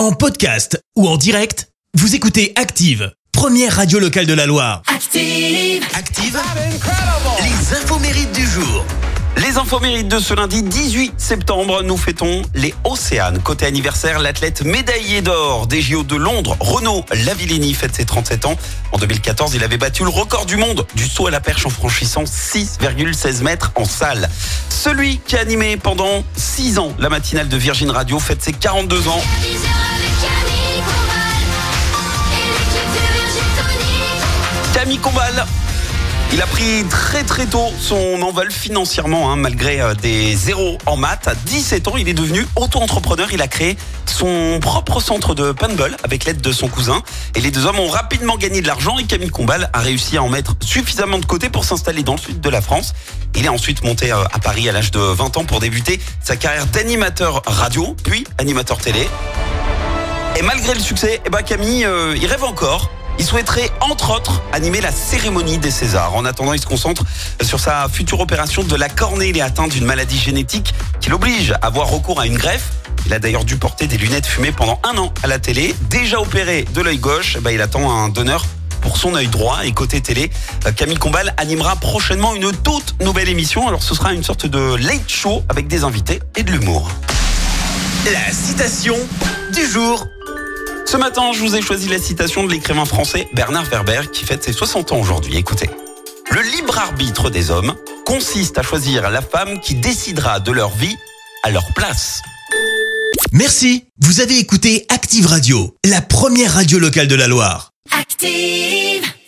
En podcast ou en direct, vous écoutez Active, première radio locale de la Loire. Active. Active, les infos mérites du jour. Les infos mérites de ce lundi 18 septembre, nous fêtons les Océanes. Côté anniversaire, l'athlète médaillé d'or des JO de Londres, Renaud Lavillenie, fête ses 37 ans. En 2014, il avait battu le record du monde du saut à la perche en franchissant 6,16 mètres en salle. Celui qui a animé pendant 6 ans la matinale de Virgin Radio fête ses 42 ans. Camille Combal. Il a pris très très tôt son envol financièrement, hein, malgré euh, des zéros en maths. À 17 ans, il est devenu auto-entrepreneur. Il a créé son propre centre de paintball avec l'aide de son cousin. Et les deux hommes ont rapidement gagné de l'argent et Camille Combal a réussi à en mettre suffisamment de côté pour s'installer dans le sud de la France. Il est ensuite monté euh, à Paris à l'âge de 20 ans pour débuter sa carrière d'animateur radio, puis animateur télé. Et malgré le succès, eh ben Camille, euh, il rêve encore. Il souhaiterait, entre autres, animer la cérémonie des Césars. En attendant, il se concentre sur sa future opération de la cornée. Il est atteint d'une maladie génétique qui l'oblige à avoir recours à une greffe. Il a d'ailleurs dû porter des lunettes fumées pendant un an à la télé. Déjà opéré de l'œil gauche, eh ben, il attend un donneur pour son œil droit. Et côté télé, euh, Camille Combal animera prochainement une toute nouvelle émission. Alors ce sera une sorte de late show avec des invités et de l'humour. La citation du jour. Ce matin, je vous ai choisi la citation de l'écrivain français Bernard Werber qui fête ses 60 ans aujourd'hui. Écoutez. Le libre arbitre des hommes consiste à choisir la femme qui décidera de leur vie à leur place. Merci, vous avez écouté Active Radio, la première radio locale de la Loire. Active.